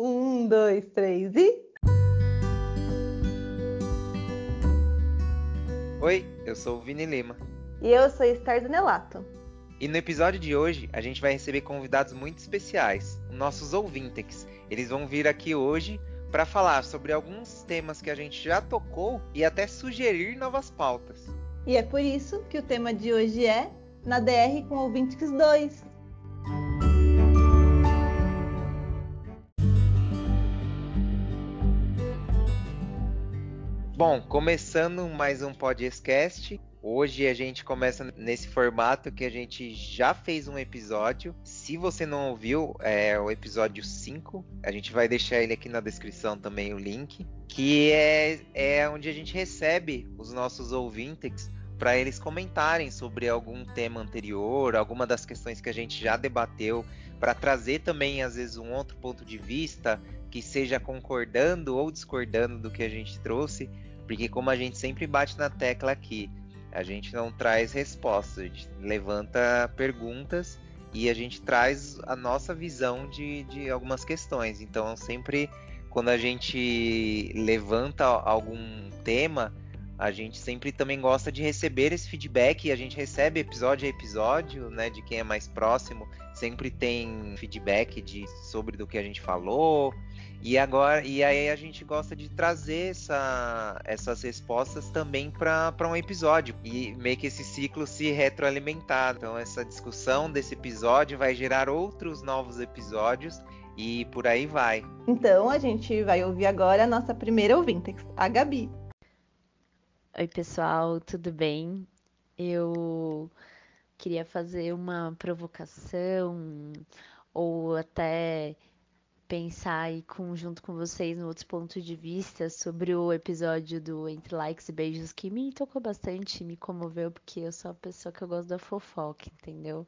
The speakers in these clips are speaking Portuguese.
Um, dois, três e. Oi, eu sou o Vini Lima. E eu sou Esther Zanelato. E no episódio de hoje a gente vai receber convidados muito especiais, nossos ouvintes. Eles vão vir aqui hoje para falar sobre alguns temas que a gente já tocou e até sugerir novas pautas. E é por isso que o tema de hoje é Na DR com Ouvintes 2. Bom, começando mais um podcast. Hoje a gente começa nesse formato que a gente já fez um episódio. Se você não ouviu, é o episódio 5. A gente vai deixar ele aqui na descrição também o link. Que é, é onde a gente recebe os nossos ouvintes para eles comentarem sobre algum tema anterior, alguma das questões que a gente já debateu, para trazer também às vezes um outro ponto de vista que seja concordando ou discordando do que a gente trouxe. Porque como a gente sempre bate na tecla aqui, a gente não traz respostas, a gente levanta perguntas e a gente traz a nossa visão de, de algumas questões. Então sempre quando a gente levanta algum tema, a gente sempre também gosta de receber esse feedback e a gente recebe episódio a episódio, né, de quem é mais próximo, sempre tem feedback de sobre do que a gente falou, e agora, e aí a gente gosta de trazer essa, essas respostas também para um episódio e meio que esse ciclo se retroalimentar. Então essa discussão desse episódio vai gerar outros novos episódios e por aí vai. Então a gente vai ouvir agora a nossa primeira ouvinte, a Gabi. Oi pessoal, tudo bem? Eu queria fazer uma provocação ou até pensar aí com, junto com vocês no outros pontos de vista sobre o episódio do Entre Likes e Beijos que me tocou bastante, me comoveu, porque eu sou uma pessoa que eu gosto da fofoca, entendeu?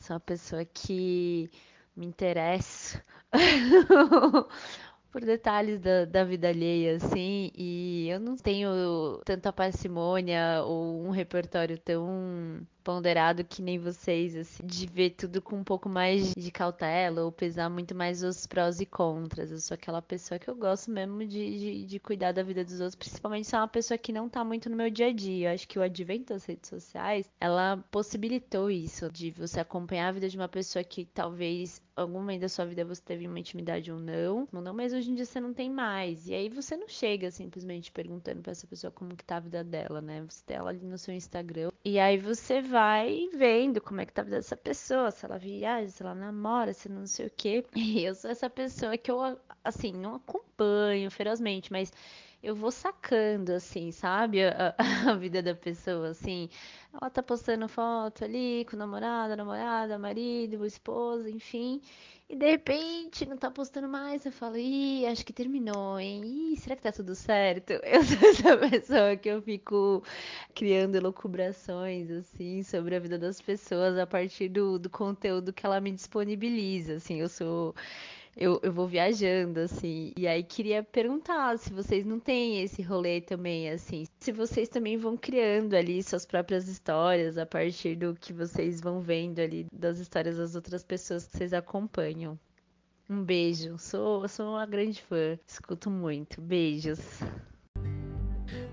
Sou uma pessoa que me interessa por detalhes da, da vida alheia, assim, e eu não tenho tanta parcimônia ou um repertório tão ponderado que nem vocês, assim, de ver tudo com um pouco mais de cautela ou pesar muito mais os prós e contras. Eu sou aquela pessoa que eu gosto mesmo de, de, de cuidar da vida dos outros, principalmente se é uma pessoa que não tá muito no meu dia a dia. Eu acho que o advento das redes sociais, ela possibilitou isso, de você acompanhar a vida de uma pessoa que talvez algum momento da sua vida você teve uma intimidade ou não, não, mas hoje em dia você não tem mais. E aí você não chega simplesmente perguntando para essa pessoa como que tá a vida dela, né? Você tem ela ali no seu Instagram. E aí você vai vendo como é que tá a vida dessa pessoa, se ela viaja, se ela namora, se não sei o quê. E eu sou essa pessoa que eu, assim, não acompanho ferozmente, mas eu vou sacando, assim, sabe? A, a, vida da pessoa, assim. Ela tá postando foto ali com namorada, namorada, marido, esposa, enfim. E de repente não tá postando mais. Eu falo, ih, acho que terminou, hein? Ih, será que tá tudo certo? Eu sou essa pessoa que eu fico criando elucubrações, assim, sobre a vida das pessoas a partir do, do conteúdo que ela me disponibiliza. Assim, eu sou eu, eu vou viajando, assim. E aí queria perguntar se vocês não têm esse rolê também, assim. Se vocês também vão criando ali suas próprias histórias a partir do que vocês vão vendo ali das histórias das outras pessoas que vocês acompanham. Um beijo. Sou, sou uma grande fã. Escuto muito. Beijos.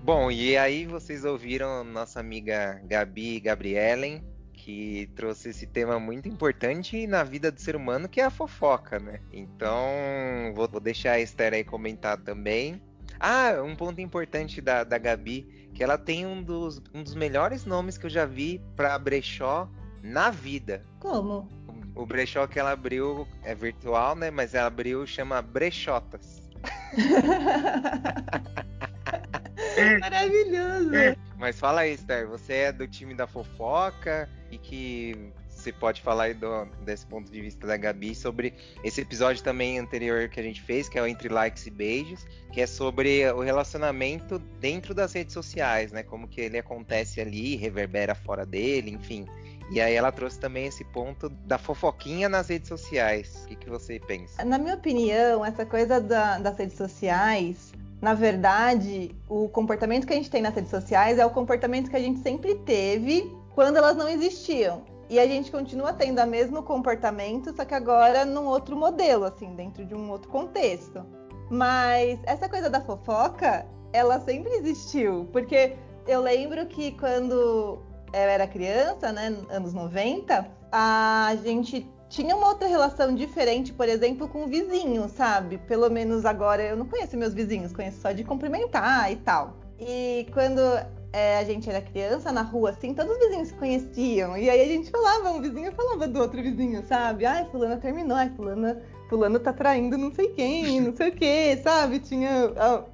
Bom, e aí vocês ouviram nossa amiga Gabi Gabrielen que trouxe esse tema muito importante na vida do ser humano, que é a fofoca, né? Então, vou, vou deixar a Esther aí comentar também. Ah, um ponto importante da, da Gabi, que ela tem um dos, um dos melhores nomes que eu já vi para brechó na vida. Como? O, o brechó que ela abriu é virtual, né? Mas ela abriu chama Brechotas. Maravilhoso! Mas fala aí, Esther, você é do time da fofoca e que você pode falar aí do, desse ponto de vista da Gabi sobre esse episódio também anterior que a gente fez, que é o Entre Likes e Beijos, que é sobre o relacionamento dentro das redes sociais, né? Como que ele acontece ali, reverbera fora dele, enfim. E aí ela trouxe também esse ponto da fofoquinha nas redes sociais. O que, que você pensa? Na minha opinião, essa coisa da, das redes sociais na verdade, o comportamento que a gente tem nas redes sociais é o comportamento que a gente sempre teve quando elas não existiam. E a gente continua tendo o mesmo comportamento, só que agora num outro modelo, assim, dentro de um outro contexto. Mas essa coisa da fofoca, ela sempre existiu, porque eu lembro que quando eu era criança, né, anos 90, a gente tinha uma outra relação diferente, por exemplo, com o vizinho, sabe? Pelo menos agora eu não conheço meus vizinhos, conheço só de cumprimentar e tal. E quando é, a gente era criança, na rua, assim, todos os vizinhos se conheciam. E aí a gente falava, um vizinho falava do outro vizinho, sabe? Ai, fulana terminou, ai, fulana, fulano tá traindo não sei quem, não sei o quê, sabe? Tinha,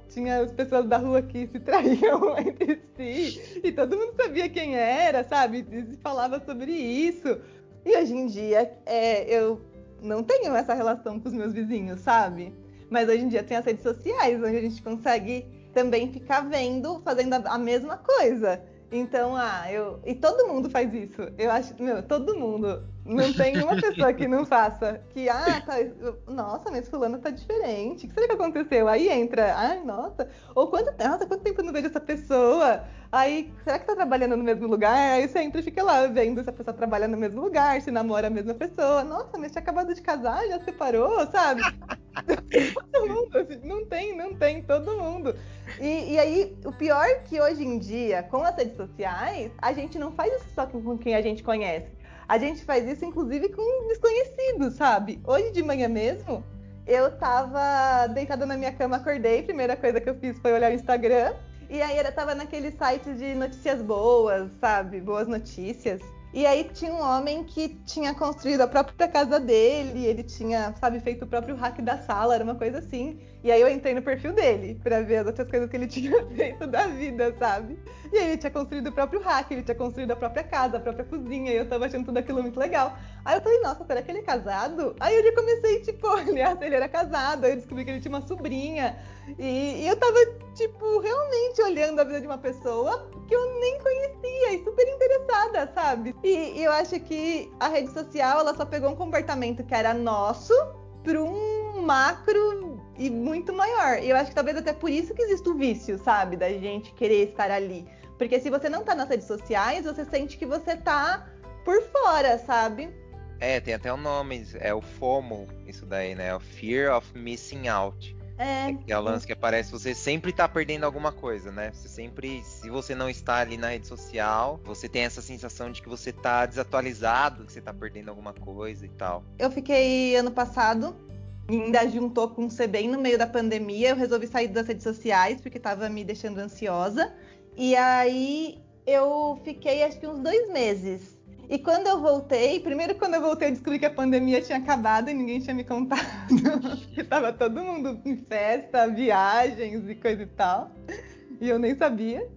tinha as pessoas da rua que se traíam entre si. E todo mundo sabia quem era, sabe? E se falava sobre isso. E hoje em dia, é, eu não tenho essa relação com os meus vizinhos, sabe? Mas hoje em dia tem as redes sociais, onde a gente consegue também ficar vendo, fazendo a, mesma coisa. Então, ah, eu. E todo mundo faz isso. Eu acho, meu, todo mundo. Não tem uma pessoa que não faça. Que, ah, tá, nossa, mas fulano tá diferente. O que será que aconteceu? Aí entra, ai, nossa, ou quanto, nossa, quanto tempo eu não vejo essa pessoa? Aí, será que tá trabalhando no mesmo lugar? Aí você entra e fica lá vendo se a pessoa trabalha no mesmo lugar, se namora a mesma pessoa. Nossa, mas tinha acabado de casar, já separou, sabe? todo mundo, assim, não tem, não tem, todo mundo. E, e, aí, o pior é que hoje em dia, com as redes sociais, a gente não faz isso só com quem a gente conhece. A gente faz isso, inclusive, com desconhecidos, sabe? Hoje de manhã mesmo, eu tava deitada na minha cama, acordei, primeira coisa que eu fiz foi olhar o Instagram. E aí eu tava naquele site de notícias boas, sabe? Boas notícias. E aí tinha um homem que tinha construído a própria casa dele, ele tinha, sabe, feito o próprio hack da sala, era uma coisa assim. E aí eu entrei no perfil dele para ver as outras coisas que ele tinha feito da vida, sabe? E aí ele tinha construído o próprio hack, ele tinha construído a própria casa, a própria cozinha, e eu tava achando tudo aquilo muito legal. Aí eu falei, nossa, será que ele é casado? Aí eu já comecei, tipo, olhar se ele era casado, aí eu descobri que ele tinha uma sobrinha. E, e eu tava, tipo, realmente olhando a vida de uma pessoa que eu nem conhecia e super interessada, sabe? E, e eu acho que a rede social, ela só pegou um comportamento que era nosso para um macro e muito maior. E eu acho que talvez até por isso que existe o vício, sabe? Da gente querer estar ali. Porque se você não tá nas redes sociais, você sente que você tá por fora, sabe? É, tem até um nome, é o FOMO, isso daí, né? O Fear of Missing Out. É. Que é o lance que aparece, você sempre tá perdendo alguma coisa, né? Você sempre, se você não está ali na rede social, você tem essa sensação de que você tá desatualizado, que você tá perdendo alguma coisa e tal. Eu fiquei ano passado, ainda juntou com o bem no meio da pandemia, eu resolvi sair das redes sociais porque tava me deixando ansiosa. E aí eu fiquei acho que uns dois meses e quando eu voltei, primeiro quando eu voltei eu descobri que a pandemia tinha acabado e ninguém tinha me contado. que tava todo mundo em festa, viagens e coisa e tal. E eu nem sabia.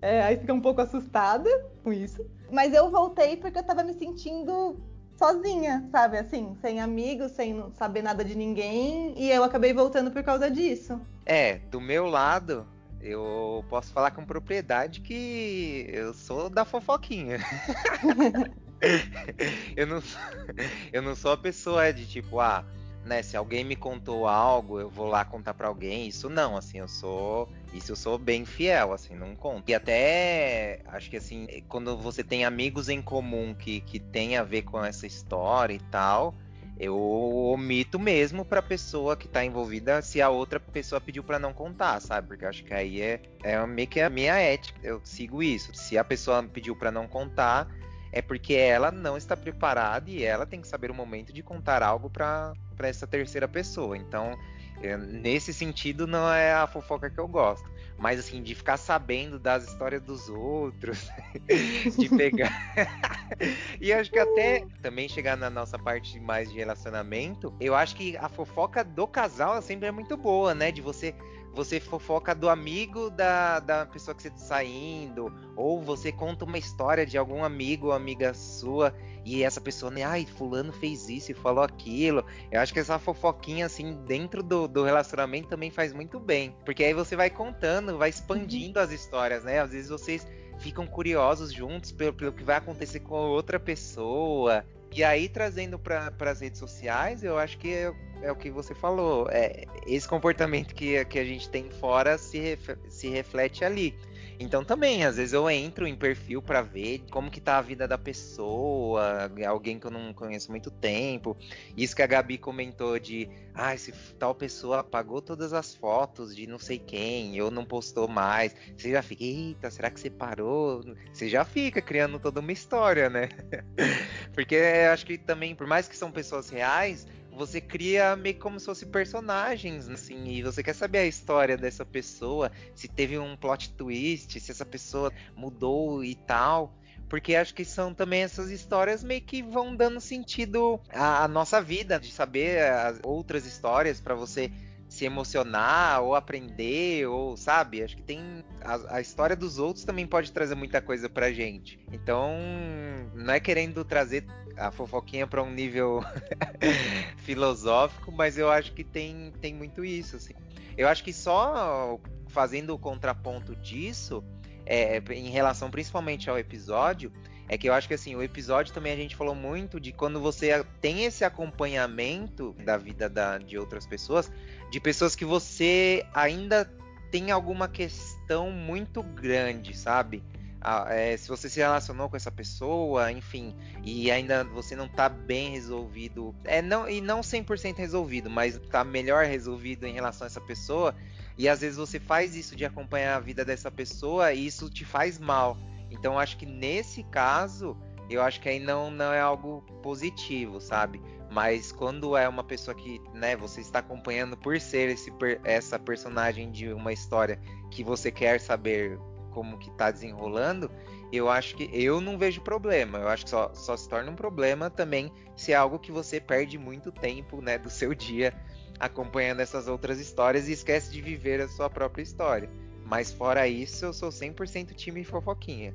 É, aí fica um pouco assustada com isso. Mas eu voltei porque eu tava me sentindo sozinha, sabe? Assim, sem amigos, sem saber nada de ninguém. E eu acabei voltando por causa disso. É, do meu lado, eu posso falar com propriedade que eu sou da fofoquinha. eu, não, eu não sou a pessoa de tipo, ah, né, se alguém me contou algo, eu vou lá contar para alguém. Isso não, assim, eu sou, isso eu sou bem fiel, assim, não conto. E até acho que assim, quando você tem amigos em comum que que tem a ver com essa história e tal, eu omito mesmo pra pessoa que tá envolvida se a outra pessoa pediu para não contar, sabe? Porque acho que aí é, é meio que a minha ética, eu sigo isso. Se a pessoa pediu para não contar, é porque ela não está preparada e ela tem que saber o momento de contar algo para essa terceira pessoa. Então, nesse sentido, não é a fofoca que eu gosto. Mas assim, de ficar sabendo das histórias dos outros, de pegar. e acho que até também chegar na nossa parte mais de relacionamento, eu acho que a fofoca do casal sempre é muito boa, né? De você você fofoca do amigo da, da pessoa que você tá saindo, ou você conta uma história de algum amigo ou amiga sua e essa pessoa, né, ai, fulano fez isso e falou aquilo. Eu acho que essa fofoquinha, assim, dentro do, do relacionamento também faz muito bem. Porque aí você vai contando, vai expandindo uhum. as histórias, né? Às vezes vocês ficam curiosos juntos pelo, pelo que vai acontecer com outra pessoa. E aí, trazendo para as redes sociais, eu acho que é, é, o que você falou. É, esse comportamento que, que a gente tem fora se, ref, se reflete ali. Então também, às vezes eu entro em perfil para ver como que tá a vida da pessoa, alguém que eu não conheço muito tempo. Isso que a Gabi comentou de, ah, se tal pessoa apagou todas as fotos de não sei quem, ou não postou mais. Você já fica, eita, será que você parou? Você já fica criando toda uma história, né? Porque acho que também, por mais que são pessoas reais, você cria meio como se fossem personagens, assim, e você quer saber a história dessa pessoa, se teve um plot twist, se essa pessoa mudou e tal. Porque acho que são também essas histórias meio que vão dando sentido à, à nossa vida, de saber as outras histórias para você se emocionar ou aprender, ou sabe? Acho que tem. A, a, história dos outros também pode trazer muita coisa pra gente. Então, não é querendo trazer a fofoquinha para um nível filosófico, mas eu acho que tem, tem muito isso. Assim. Eu acho que só fazendo o contraponto disso, é, em relação principalmente ao episódio, é que eu acho que assim, o episódio também a gente falou muito de quando você tem esse acompanhamento da vida da, de outras pessoas, de pessoas que você ainda tem alguma questão muito grande, sabe? é, se você se relacionou com essa pessoa, enfim, e ainda você não tá bem resolvido, é não e não 100% resolvido, mas tá melhor resolvido em relação a essa pessoa, e às vezes você faz isso de acompanhar a vida dessa pessoa e isso te faz mal. Então acho que nesse caso, eu acho que aí não não é algo positivo, sabe? Mas quando é uma pessoa que, né, você está acompanhando por ser esse, essa personagem de uma história que você quer saber como que tá desenrolando, eu acho que eu não vejo problema. Eu acho que só, só se torna um problema também se é algo que você perde muito tempo, né, do seu dia acompanhando essas outras histórias e esquece de viver a sua própria história. Mas fora isso, eu sou 100% time fofoquinha.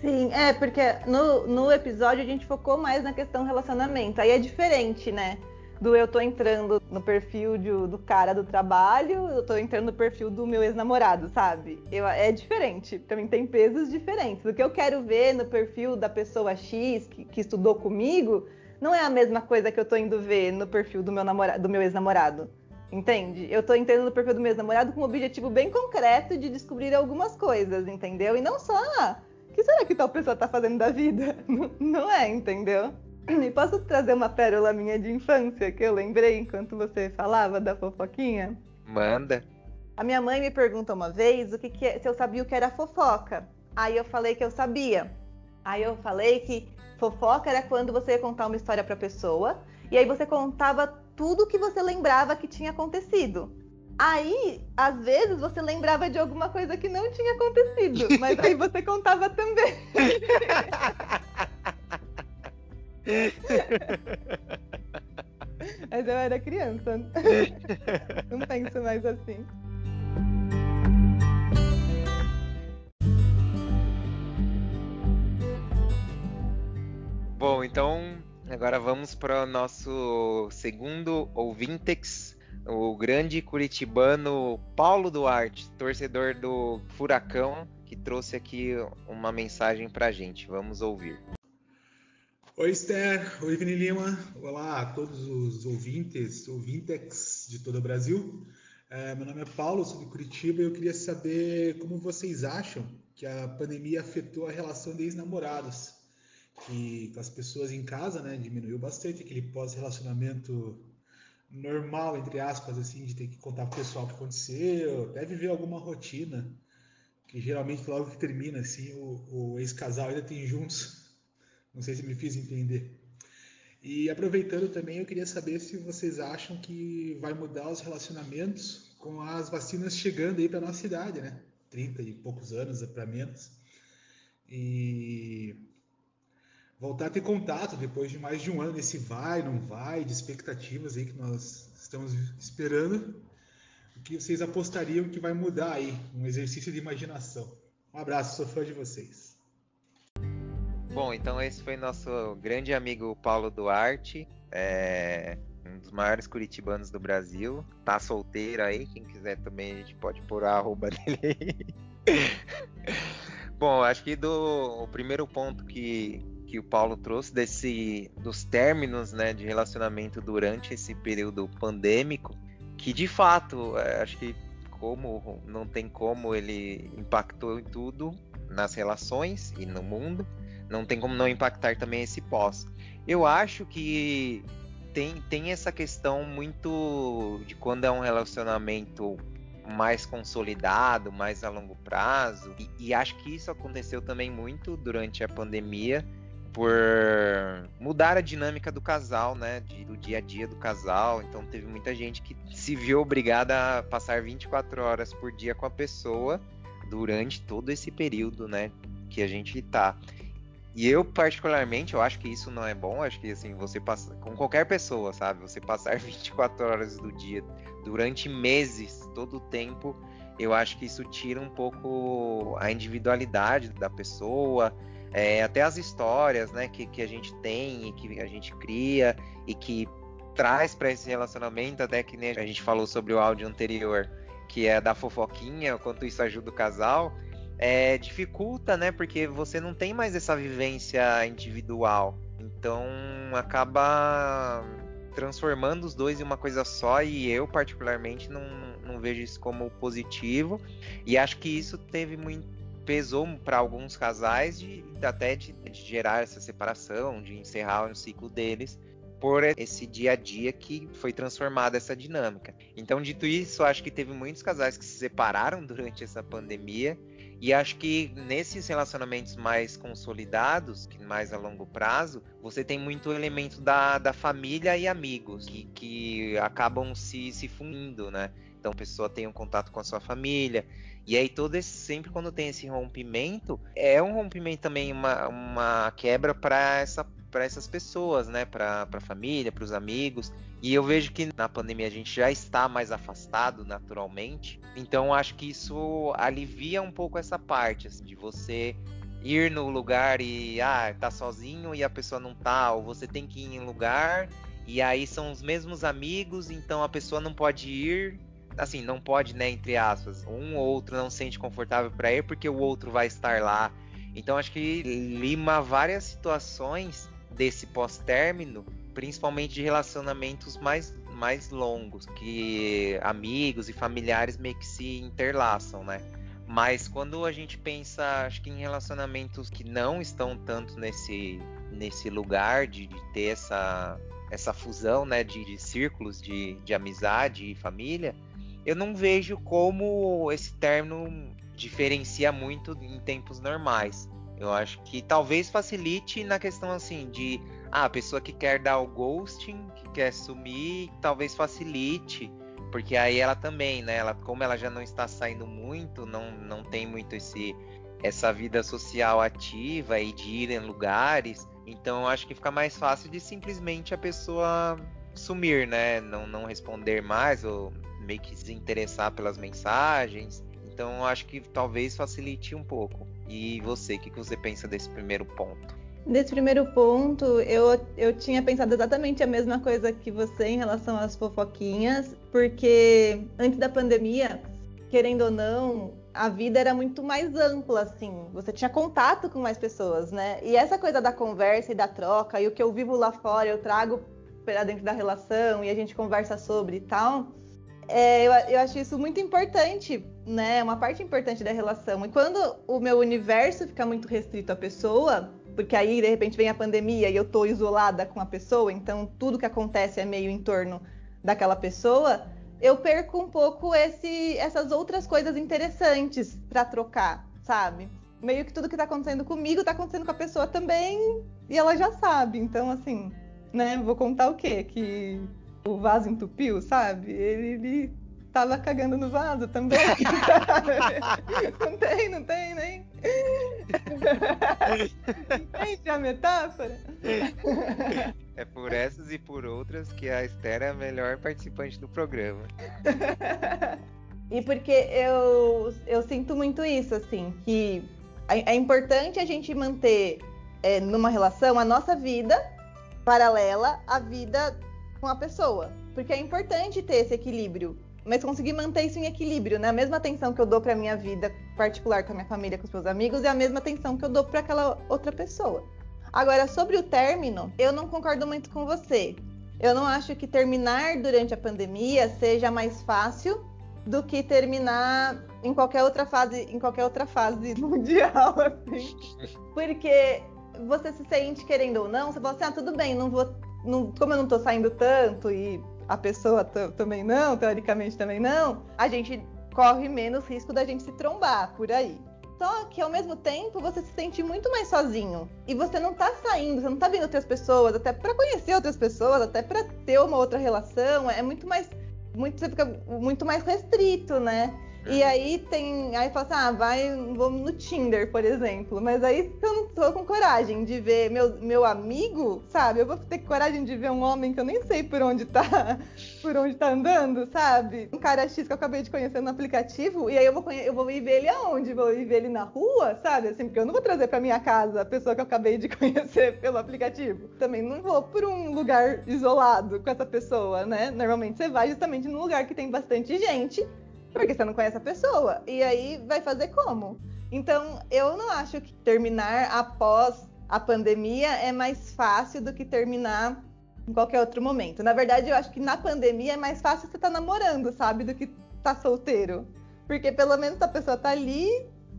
Sim, é, porque no, no episódio a gente focou mais na questão relacionamento. Aí é diferente, né? do eu tô entrando no perfil de, do cara do trabalho, eu tô entrando no perfil do meu ex-namorado, sabe? Eu, é diferente, também tem pesos diferentes. O que eu quero ver no perfil da pessoa X que, que estudou comigo não é a mesma coisa que eu tô indo ver no perfil do meu, namorado, do meu ex-namorado. Entende? Eu tô entrando no perfil do meu ex-namorado com um objetivo bem concreto de descobrir algumas coisas, entendeu? E não só, ah, o que será que tal pessoa tá fazendo da vida? Não é, entendeu? E posso trazer uma pérola minha de infância que eu lembrei enquanto você falava da fofoquinha? Manda. A minha mãe me perguntou uma vez o que, que se eu sabia o que era fofoca. Aí eu falei que eu sabia. Aí eu falei que fofoca era quando você ia contar uma história para pessoa e aí você contava tudo que você lembrava que tinha acontecido. Aí, às vezes, você lembrava de alguma coisa que não tinha acontecido, mas aí você contava também. Mas eu era criança. Não penso mais assim. Bom, então agora vamos para o nosso segundo ouvintex, o grande curitibano Paulo Duarte, torcedor do Furacão, que trouxe aqui uma mensagem para a gente. Vamos ouvir. Oi, Esther. Oi, Vini Lima. Olá a todos os ouvintes, ouvintex de todo o Brasil. É, meu nome é Paulo, sou de Curitiba e eu queria saber como vocês acham que a pandemia afetou a relação de ex-namorados. Que as pessoas em casa, né, diminuiu bastante aquele pós-relacionamento normal, entre aspas, assim, de ter que contar pro pessoal o que aconteceu, até viver alguma rotina, que geralmente logo que termina, assim, o, o ex-casal ainda tem juntos não sei se me fiz entender. E aproveitando também, eu queria saber se vocês acham que vai mudar os relacionamentos com as vacinas chegando aí para nossa idade, né? 30 e poucos anos para menos. E voltar a ter contato depois de mais de um ano esse vai, não vai, de expectativas aí que nós estamos esperando. O que vocês apostariam que vai mudar aí? Um exercício de imaginação. Um abraço, sou fã de vocês. Bom, então esse foi nosso grande amigo Paulo Duarte, é, um dos maiores curitibanos do Brasil. Tá solteiro aí, quem quiser também a gente pode pôr a arroba dele Bom, acho que do o primeiro ponto que, que o Paulo trouxe desse dos términos né, de relacionamento durante esse período pandêmico, que de fato é, acho que como, não tem como ele impactou em tudo, nas relações e no mundo. Não tem como não impactar também esse pós. Eu acho que tem, tem essa questão muito de quando é um relacionamento mais consolidado, mais a longo prazo. E, e, acho que isso aconteceu também muito durante a pandemia por mudar a dinâmica do casal, né? Do dia a dia do casal. Então teve muita gente que se viu obrigada a passar 24 horas por dia com a pessoa durante todo esse período, né? Que a gente tá. E eu, particularmente, eu acho que isso não é bom. Acho que, assim, você passa. Com qualquer pessoa, sabe? Você passar 24 horas do dia durante meses, todo o tempo, eu acho que isso tira um pouco a individualidade da pessoa. É, até as histórias, né? Que, que a gente tem e que a gente cria e que traz para esse relacionamento, até que né, a gente falou sobre o áudio anterior, que é da fofoquinha, quanto isso ajuda o casal é, dificulta, né? Porque você não tem mais essa vivência individual. Então acaba transformando os dois em uma coisa só e eu particularmente não, não vejo isso como positivo e acho que isso teve muito pesou para alguns casais de até de, de, gerar essa separação, de encerrar o ciclo deles por esse dia a dia que foi transformada essa dinâmica. Então, dito isso, acho que teve muitos casais que se separaram durante essa pandemia e acho que nesses relacionamentos mais consolidados, mais a longo prazo, você tem muito elemento da, da família e amigos, que, que acabam se, se fundindo, né? Então a pessoa tem um contato com a sua família. E aí todo esse, sempre quando tem esse rompimento, é um rompimento também, uma, uma quebra para essa para essas pessoas, né? Para a família, para os amigos. E eu vejo que na pandemia a gente já está mais afastado naturalmente. Então acho que isso alivia um pouco essa parte assim, de você ir no lugar e ah, tá sozinho e a pessoa não tá, ou você tem que ir em lugar e aí são os mesmos amigos, então a pessoa não pode ir, assim, não pode, né, entre aspas, um ou outro não se sente confortável para ir porque o outro vai estar lá. Então acho que lima várias situações desse pós-término, principalmente de relacionamentos mais, mais longos, que amigos e familiares meio que se interlaçam, né? Mas quando a gente pensa, acho que em relacionamentos que não estão tanto nesse, nesse lugar de, de ter essa, essa fusão né, de, de círculos de, de amizade e família, eu não vejo como esse término diferencia muito em tempos normais. Eu acho que talvez facilite na questão assim de ah, a pessoa que quer dar o ghosting, que quer sumir, talvez facilite, porque aí ela também, né? Ela, como ela já não está saindo muito, não, não tem muito esse essa vida social ativa e de ir em lugares, então eu acho que fica mais fácil de simplesmente a pessoa sumir, né? Não, não responder mais ou meio que se interessar pelas mensagens. Então acho que talvez facilite um pouco. E você, o que, que você pensa desse primeiro ponto? Desse primeiro ponto, eu, eu tinha pensado exatamente a mesma coisa que você em relação às fofoquinhas, porque antes da pandemia, querendo ou não, a vida era muito mais ampla, assim. Você tinha contato com mais pessoas, né? E essa coisa da conversa e da troca, e o que eu vivo lá fora, eu trago para dentro da relação e a gente conversa sobre e tal é, eu, eu acho isso muito importante, né? Uma parte importante da relação. E quando o meu universo fica muito restrito à pessoa, porque aí de repente vem a pandemia e eu tô isolada com a pessoa, então tudo que acontece é meio em torno daquela pessoa, eu perco um pouco esse, essas outras coisas interessantes para trocar, sabe? Meio que tudo que tá acontecendo comigo tá acontecendo com a pessoa também e ela já sabe. Então, assim, né? Vou contar o quê? Que o vaso entupiu, sabe? Ele, ele tava cagando no vaso também. não tem, não tem, nem. Entende a metáfora? É por essas e por outras que a Esther é a melhor participante do programa. e porque eu, eu sinto muito isso, assim, que é, é importante a gente manter é, numa relação a nossa vida paralela à vida com a pessoa. Porque é importante ter esse equilíbrio. Mas conseguir manter isso em equilíbrio, né? A mesma atenção que eu dou para minha vida particular com a minha família, com os meus amigos, é a mesma atenção que eu dou para aquela outra pessoa. Agora, sobre o término, eu não concordo muito com você. Eu não acho que terminar durante a pandemia seja mais fácil do que terminar em qualquer outra fase, em qualquer outra fase mundial, assim. Porque você se sente querendo ou não, você fala assim, ah, tudo bem, não vou. Não, como eu não tô saindo tanto e a pessoa também não, teoricamente também não, a gente corre menos risco da gente se trombar por aí. Só que ao mesmo tempo você se sente muito mais sozinho. E você não tá saindo, você não tá vendo outras pessoas, até para conhecer outras pessoas, até para ter uma outra relação, é muito mais muito você fica muito mais restrito, né? E aí tem. Aí fala assim, ah, vai, vamos no Tinder, por exemplo. Mas aí eu não tô com coragem de ver meu, meu amigo, sabe? Eu vou ter coragem de ver um homem que eu nem sei por onde tá, por onde tá andando, sabe? Um cara X que eu acabei de conhecer no aplicativo, e aí eu vou, eu vou ir ver ele aonde? Vou ir ver ele na rua, sabe? Assim, porque eu não vou trazer pra minha casa a pessoa que eu acabei de conhecer pelo aplicativo. Também não vou por um lugar isolado com essa pessoa, né? Normalmente você vai justamente num lugar que tem bastante gente porque você não conhece a pessoa. E aí vai fazer como? Então, eu não acho que terminar após a pandemia é mais fácil do que terminar em qualquer outro momento. Na verdade, eu acho que na pandemia é mais fácil você estar tá namorando, sabe? Do que tá solteiro. Porque pelo menos a pessoa tá ali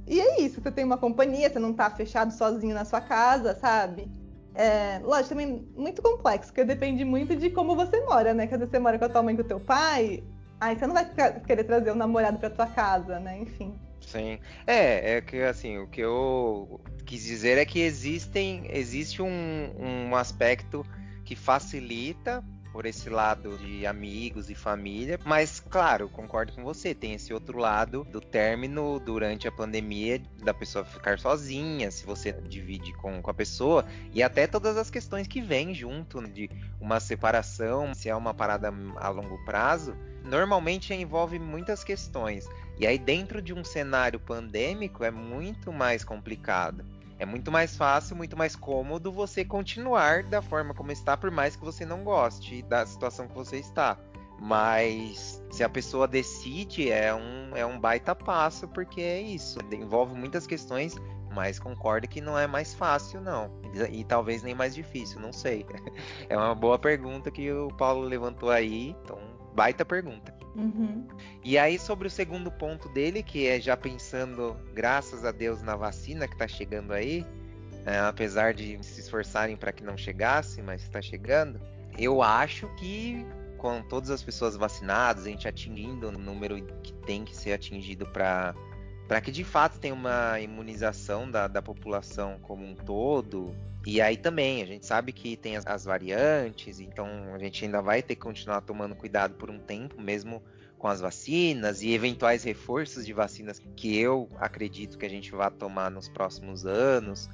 e é isso. Você tem uma companhia, você não tá fechado sozinho na sua casa, sabe? É, lógico, também muito complexo, porque depende muito de como você mora, né? Quando você mora com a tua mãe e com o teu pai, Aí você não vai querer trazer o um namorado pra tua casa, né? Enfim. Sim. É, é que assim, o que eu quis dizer é que existem, existe um, um aspecto que facilita por esse lado de amigos e família. Mas, claro, concordo com você, tem esse outro lado do término durante a pandemia, da pessoa ficar sozinha, se você divide com, com a pessoa, e até todas as questões que vêm junto de uma separação, se é uma parada a longo prazo normalmente envolve muitas questões. E aí, dentro de um cenário pandêmico, é muito mais complicado. É muito mais fácil, muito mais cômodo você continuar da forma como está, por mais que você não goste da situação que você está. Mas se a pessoa decide, é um, é um baita passo, porque é isso. Envolve muitas questões, mas concordo que não é mais fácil, não. E, e talvez nem mais difícil, não sei. É uma boa pergunta que o Paulo levantou aí. Então, Baita pergunta. Uhum. E aí, sobre o segundo ponto dele, que é já pensando, graças a Deus, na vacina que está chegando aí, é, apesar de se esforçarem para que não chegasse, mas está chegando, eu acho que com todas as pessoas vacinadas, a gente atingindo o número que tem que ser atingido para para que de fato tenha uma imunização da, da população como um todo, e aí também, a gente sabe que tem as, as, variantes, então a gente ainda vai ter que continuar tomando cuidado por um tempo, mesmo com as vacinas e eventuais reforços de vacinas que eu acredito que a gente vai tomar nos próximos anos.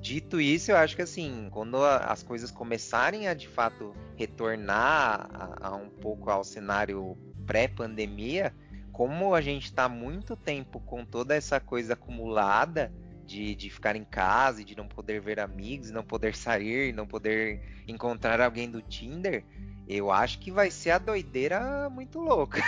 Dito isso, eu acho que assim, quando as coisas começarem a de fato retornar a, a um pouco ao cenário pré-pandemia, como a gente está muito tempo com toda essa coisa acumulada, de, de ficar em casa e de não poder ver amigos, não poder sair, não poder encontrar alguém do Tinder, eu acho que vai ser a doideira muito louca.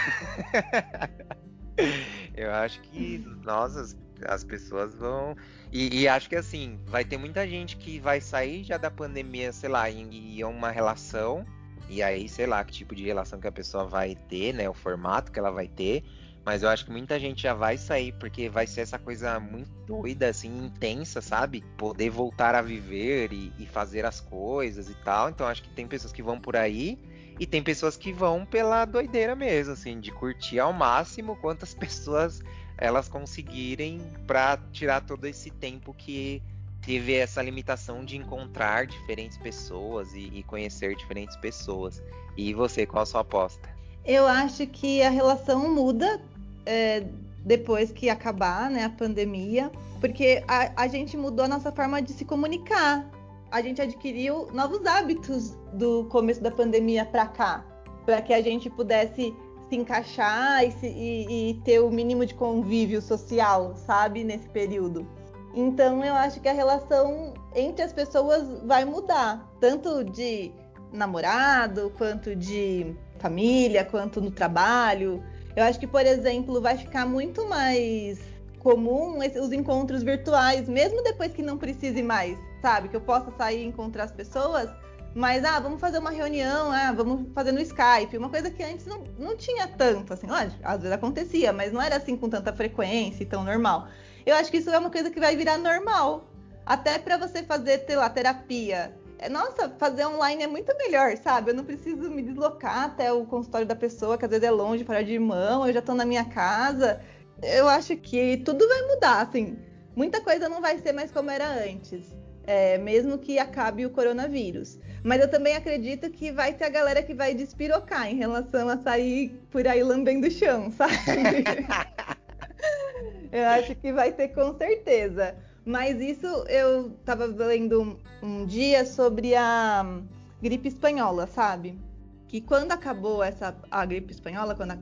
eu acho que nós, as, as pessoas vão. E, e, acho que assim, vai ter muita gente que vai sair já da pandemia, sei lá, em, em uma relação. E aí, sei lá, que tipo de relação que a pessoa vai ter, né? O formato que ela vai ter. Mas eu acho que muita gente já vai sair, porque vai ser essa coisa muito doida, assim, intensa, sabe? Poder voltar a viver e, e fazer as coisas e tal. Então acho que tem pessoas que vão por aí. E tem pessoas que vão pela doideira mesmo, assim, de curtir ao máximo quantas pessoas elas conseguirem para tirar todo esse tempo que teve essa limitação de encontrar diferentes pessoas e, e, conhecer diferentes pessoas. E você, qual a sua aposta? Eu acho que a relação muda é, depois que acabar né, a pandemia, porque a, a gente mudou a nossa forma de se comunicar. A gente adquiriu novos hábitos do começo da pandemia para cá, para que a gente pudesse se encaixar e, se, e, e, ter o mínimo de convívio social, sabe, nesse período. Então eu acho que a relação entre as pessoas vai mudar, tanto de namorado, quanto de família, quanto no trabalho. Eu acho que, por exemplo, vai ficar muito mais comum os encontros virtuais, mesmo depois que não precise mais, sabe? Que eu possa sair e encontrar as pessoas, Mas, ah, vamos fazer uma reunião, ah, vamos fazer no Skype. Uma coisa que antes não, não tinha tanto, assim, lógico, às vezes acontecia, mas não era assim com tanta frequência e tão normal. Eu acho que isso é uma coisa que vai virar normal. Até para você fazer, sei lá, terapia. Nossa, fazer online é muito melhor, sabe? Eu não preciso me deslocar até o consultório da pessoa, que às vezes é longe, para de mão, eu já tô na minha casa. Eu acho que tudo vai mudar, assim. Muita coisa não vai ser mais como era antes é, mesmo que acabe o coronavírus. Mas eu também acredito que vai ter a galera que vai despirocar em relação a sair por aí lambendo o chão, sabe? eu acho que vai ter com certeza. Mas isso eu estava lendo um, um dia sobre a gripe espanhola, sabe? Que quando acabou essa a gripe espanhola, quando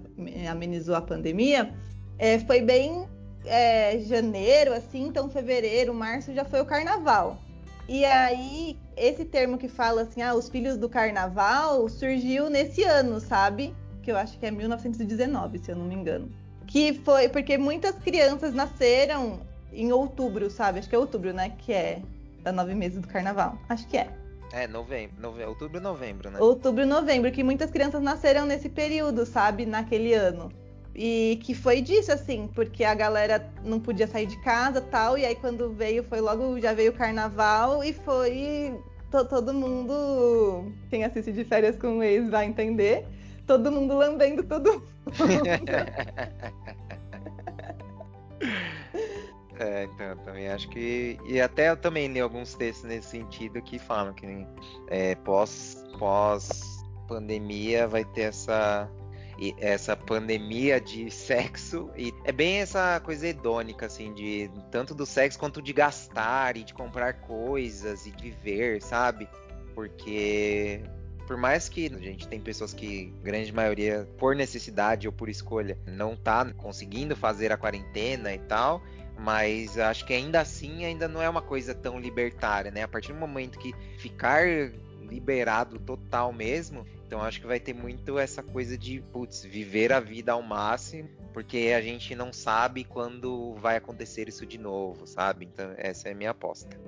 amenizou a pandemia, é, foi bem é, janeiro, assim, então fevereiro, março já foi o carnaval. E aí, esse termo que fala assim, ah, os filhos do carnaval, surgiu nesse ano, sabe? Que eu acho que é 1919, se eu não me engano. Que foi porque muitas crianças nasceram em outubro, sabe? Acho que é outubro, né? Que é da nove meses do carnaval. Acho que é. É, novembro, nove... outubro e novembro, né? Outubro e novembro, que muitas crianças nasceram nesse período, sabe? Naquele ano. E que foi disso, assim, porque a galera não podia sair de casa tal. E aí quando veio, foi logo, já veio o carnaval e foi to, todo mundo. Quem assiste de férias com o ex vai entender. Todo mundo lambendo todo mundo. É, então, também acho que. E até eu também li alguns textos nesse sentido que falam que é, pós, pós pandemia vai ter essa essa pandemia de sexo e é bem essa coisa hedônica assim de tanto do sexo quanto de gastar e de comprar coisas e de viver, sabe? Porque por mais que a gente tem pessoas que grande maioria por necessidade ou por escolha não tá conseguindo fazer a quarentena e tal, mas acho que ainda assim ainda não é uma coisa tão libertária, né? A partir do momento que ficar liberado total mesmo, então acho que vai ter muito essa coisa de, putz, viver a vida ao máximo, porque a gente não sabe quando vai acontecer isso de novo, sabe? Então essa é a minha aposta.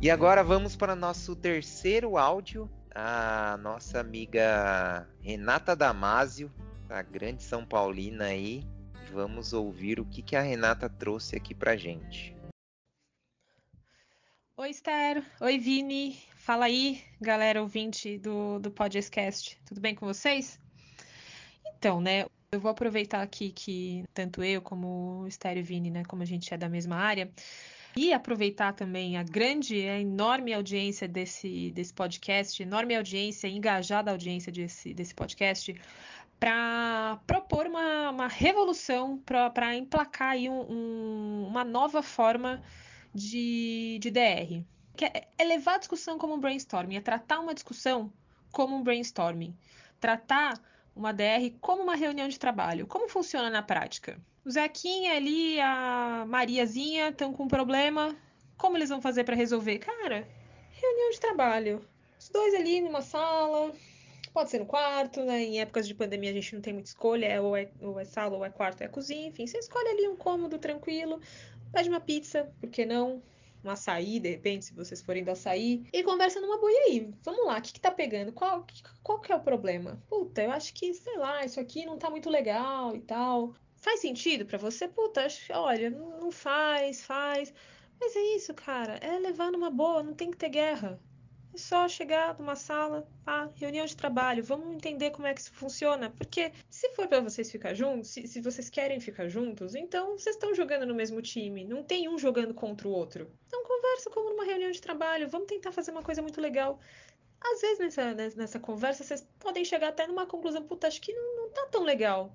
E agora vamos para nosso terceiro áudio. A nossa amiga Renata Damasio, a grande São Paulina aí. Vamos ouvir o que, que a Renata trouxe aqui pra gente. Oi, Esther. Oi, Vini. Fala aí, galera ouvinte do, do podcast. Tudo bem com vocês? Então, né, eu vou aproveitar aqui que tanto eu como o e Vini, né, como a gente é da mesma área, e aproveitar também a grande, a enorme audiência desse, desse podcast, enorme audiência, engajada audiência desse, desse podcast, para propor uma, uma revolução, para emplacar aí um, um, uma nova forma de, de DR. Que é, é levar a discussão como um brainstorming, é tratar uma discussão como um brainstorming. Tratar uma DR como uma reunião de trabalho. Como funciona na prática? O Zequinha ali, a Mariazinha estão com um problema. Como eles vão fazer para resolver? Cara, reunião de trabalho. Os dois ali numa sala, pode ser no quarto, né? Em épocas de pandemia a gente não tem muita escolha, é ou é, ou é sala, ou é quarto, ou é cozinha, enfim, você escolhe ali um cômodo tranquilo, Pede uma pizza, por que não? Um açaí, de repente, se vocês forem do açaí. E conversa numa boa. E aí, vamos lá, o que, que tá pegando? Qual, qual que é o problema? Puta, eu acho que, sei lá, isso aqui não tá muito legal e tal. Faz sentido para você? Puta, acho, olha, não faz, faz. Mas é isso, cara. É levar numa boa, não tem que ter guerra. É só chegar numa sala, ah, reunião de trabalho, vamos entender como é que isso funciona. Porque se for para vocês ficar juntos, se, se, vocês querem ficar juntos, então vocês estão jogando no mesmo time, não tem um jogando contra o outro. Então conversa como numa reunião de trabalho, vamos tentar fazer uma coisa muito legal. Às vezes nessa, nessa conversa vocês podem chegar até numa conclusão, puta, acho que não, não tá tão legal.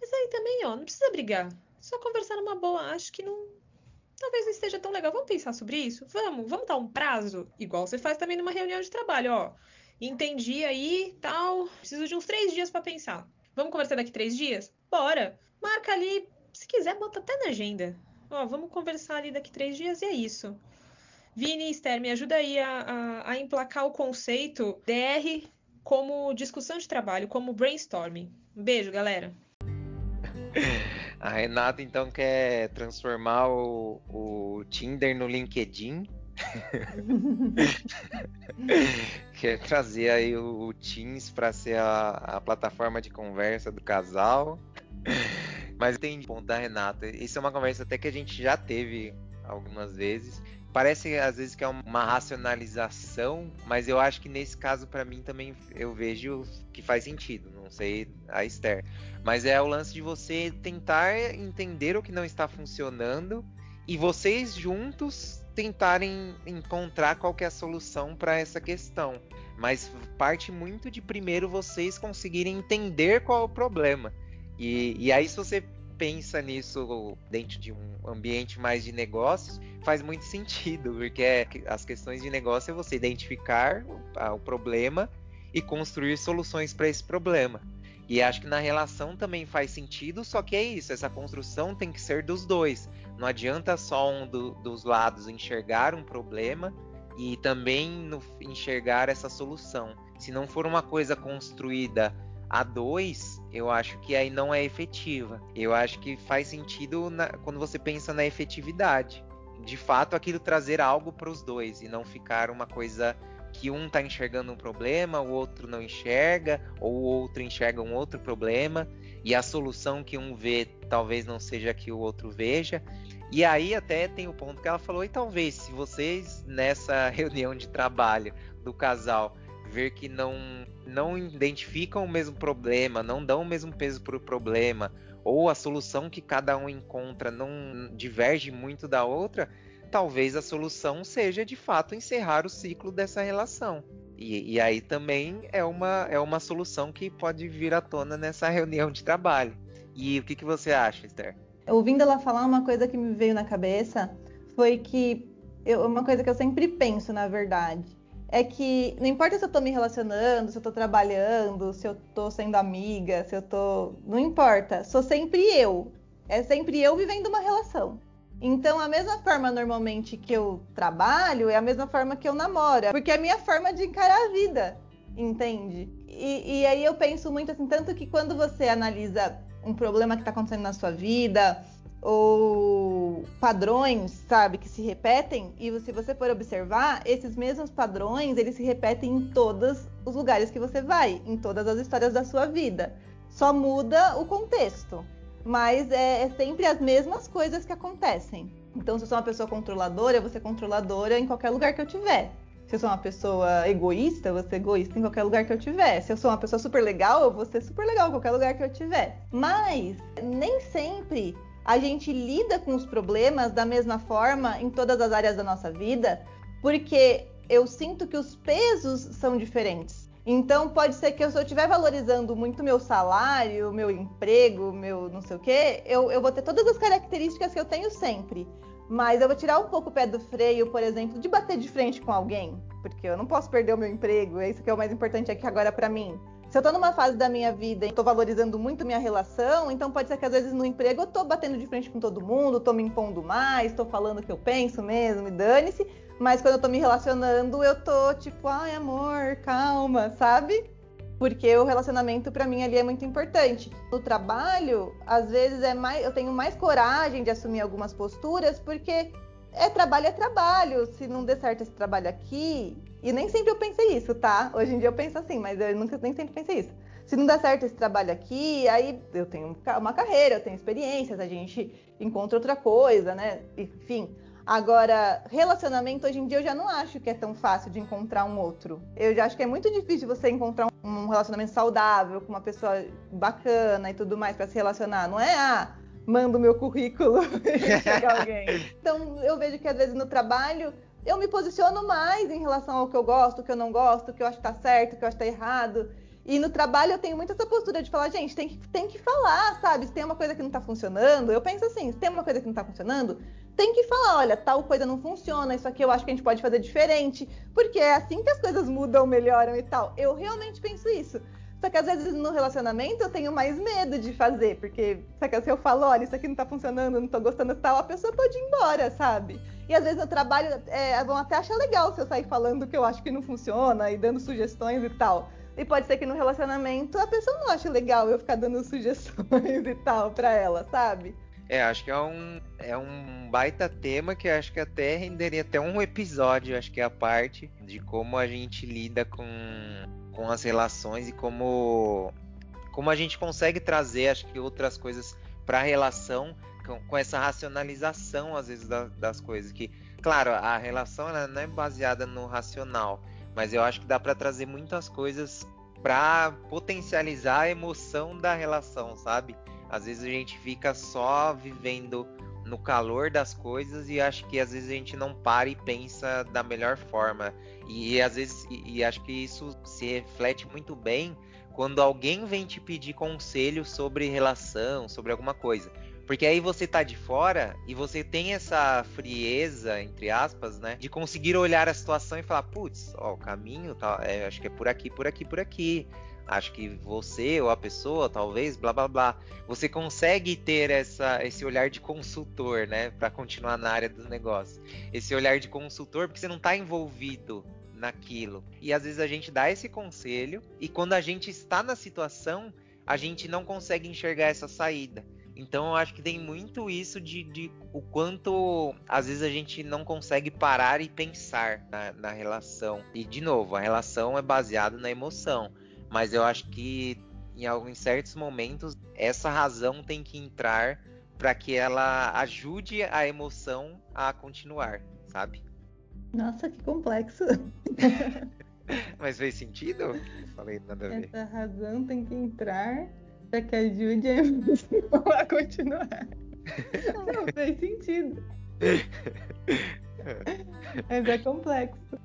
Mas aí também, ó, não precisa brigar. Só conversar numa boa, acho que não, talvez não esteja tão legal. Vamos pensar sobre isso? Vamos, vamos dar um prazo, igual você faz também numa reunião de trabalho, ó. Entendi aí, tal. Preciso de uns três dias para pensar. Vamos conversar daqui três dias? Bora. Marca ali, se quiser, bota até na agenda. Ó, vamos conversar ali daqui três dias e é isso. Vini Esther, me ajuda aí a, a, a emplacar o conceito DR como discussão de trabalho, como brainstorming. Um beijo, galera. A Renata então quer transformar o, o Tinder no LinkedIn. quer trazer aí o, Teams para ser a, a, plataforma de conversa do casal. Mas tem ponto da Renata. Isso é uma conversa até que a gente já teve algumas vezes. Parece às vezes que é uma racionalização, mas eu acho que nesse caso para mim também eu vejo que faz sentido. Não sei a Esther, mas é o lance de você tentar entender o que não está funcionando e vocês juntos tentarem encontrar qual é a solução para essa questão. Mas parte muito de primeiro vocês conseguirem entender qual é o problema. E, e aí, se você pensa nisso dentro de um ambiente mais de negócios, faz muito sentido, porque é, as questões de negócio é você identificar o, problema e construir soluções para esse problema. E acho que na relação também faz sentido, só que é isso, essa construção tem que ser dos dois. Não adianta só um do, dos lados enxergar um problema e também no, enxergar essa solução. Se não for uma coisa construída a dois, eu acho que aí não é efetiva. Eu acho que faz sentido na, quando você pensa na efetividade. De fato, aquilo trazer algo para os dois e não ficar uma coisa que um está enxergando um problema, o outro não enxerga, ou o outro enxerga um outro problema, e a solução que um vê talvez não seja a que o outro veja. E aí até tem o ponto que ela falou, e talvez se vocês nessa reunião de trabalho do casal ver que não não identificam o mesmo problema, não dão o mesmo peso para o problema, ou a solução que cada um encontra não diverge muito da outra, talvez a solução seja de fato encerrar o ciclo dessa relação. E, e aí também é uma, é uma solução que pode vir à tona nessa reunião de trabalho. E o que, que você acha, Esther? Ouvindo ela falar, uma coisa que me veio na cabeça foi que eu, uma coisa que eu sempre penso, na verdade é que não importa se eu tô me relacionando, se eu tô trabalhando, se eu tô sendo amiga, se eu tô. Não importa. Sou sempre eu. É sempre eu vivendo uma relação. Então, a mesma forma normalmente que eu trabalho é a mesma forma que eu namoro. Porque é a minha forma de encarar a vida. Entende? E, e aí eu penso muito assim, tanto que quando você analisa um problema que está acontecendo na sua vida, ou padrões, sabe, que se repetem, e se você for observar, esses mesmos padrões, eles se repetem em todos os lugares que você vai, em todas as histórias da sua vida. Só muda o contexto, mas é, é sempre as mesmas coisas que acontecem. Então, se eu sou uma pessoa controladora, eu vou ser controladora em qualquer lugar que eu tiver. Se eu sou uma pessoa egoísta, eu vou ser egoísta em qualquer lugar que eu tiver. Se eu sou uma pessoa super legal, eu vou ser super legal em qualquer lugar que eu tiver. Mas nem sempre a gente lida com os problemas da mesma forma em todas as áreas da nossa vida, porque eu sinto que os pesos são diferentes. Então pode ser que se eu estiver valorizando muito meu salário, meu emprego, meu não sei o quê, eu, eu vou ter todas as características que eu tenho sempre. Mas eu vou tirar um pouco o pé do freio, por exemplo, de bater de frente com alguém, porque eu não posso perder o meu emprego, é isso que é o mais importante aqui agora para mim. Se eu tô numa fase da minha vida e tô valorizando muito minha relação, então pode ser que às vezes no emprego eu tô batendo de frente com todo mundo, tô me impondo mais, tô falando o que eu penso mesmo, e dane-se. Mas quando eu tô me relacionando, eu tô tipo, ai amor, calma, sabe? Porque o relacionamento para mim ali é muito importante. No trabalho, às vezes é mais, eu tenho mais coragem de assumir algumas posturas, porque é trabalho é trabalho. Se não der certo esse trabalho aqui, e nem sempre eu pensei isso, tá? Hoje em dia eu penso assim, mas eu nunca nem sempre pensei isso. Se não der certo esse trabalho aqui, aí eu tenho uma carreira, eu tenho experiências, a gente encontra outra coisa, né? Enfim. Agora, relacionamento hoje em dia eu já não acho que é tão fácil de encontrar um outro. Eu já acho que é muito difícil você encontrar um relacionamento saudável com uma pessoa bacana e tudo mais para se relacionar. Não é, ah, mando meu currículo e chega alguém. Então, eu vejo que às vezes no trabalho eu me posiciono mais em relação ao que eu gosto, o que eu não gosto, o que eu acho que tá certo, o que eu acho que tá errado. E no trabalho eu tenho muito essa postura de falar, gente, tem que, tem que falar, sabe? Se tem uma coisa que não tá funcionando, eu penso assim, se tem uma coisa que não tá funcionando, tem que falar, olha, tal coisa não funciona, isso aqui eu acho que a gente pode fazer diferente, porque é assim que as coisas mudam, melhoram e tal. Eu realmente penso isso. Só que às vezes no relacionamento eu tenho mais medo de fazer, porque se eu falo, olha, isso aqui não tá funcionando, não tô gostando tal, a pessoa pode ir embora, sabe? E às vezes no trabalho é, vão até achar legal se eu sair falando que eu acho que não funciona e dando sugestões e tal. E pode ser que no relacionamento a pessoa não ache legal eu ficar dando sugestões e tal pra ela, sabe? É, acho que é um, é um baita tema que acho que até renderia até um episódio, acho que é a parte de como a gente lida com, com as relações e como, como a gente consegue trazer, acho que outras coisas para a relação com, com, essa racionalização às vezes da, das coisas que, claro, a relação ela não é baseada no racional, mas eu acho que dá para trazer muitas coisas para potencializar a emoção da relação, sabe? Às vezes a gente fica só vivendo no calor das coisas e acho que às vezes a gente não para e pensa da melhor forma. E, e às vezes e, e acho que isso se reflete muito bem quando alguém vem te pedir conselho sobre relação, sobre alguma coisa. Porque aí você tá de fora e você tem essa frieza, entre aspas, né? De conseguir olhar a situação e falar, putz, ó, o caminho tá, é, acho que é por aqui, por aqui, por aqui acho que você ou a pessoa, talvez, blá blá blá. Você consegue ter essa, esse olhar de consultor, né? Para continuar na área do negócio. Esse olhar de consultor, porque você não está envolvido naquilo. E às vezes a gente dá esse conselho e quando a gente está na situação, a gente não consegue enxergar essa saída. Então eu acho que tem muito isso de, de, o quanto às vezes a gente não consegue parar e pensar na, na relação. E de novo, a relação é baseada na emoção. Mas eu acho que em alguns certos momentos essa razão tem que entrar para que ela ajude a emoção a continuar, sabe? Nossa, que complexo. Mas fez sentido? Falei nada a ver. Essa razão tem que entrar para que ajude a emoção a continuar. Não fez sentido. Mas é complexo.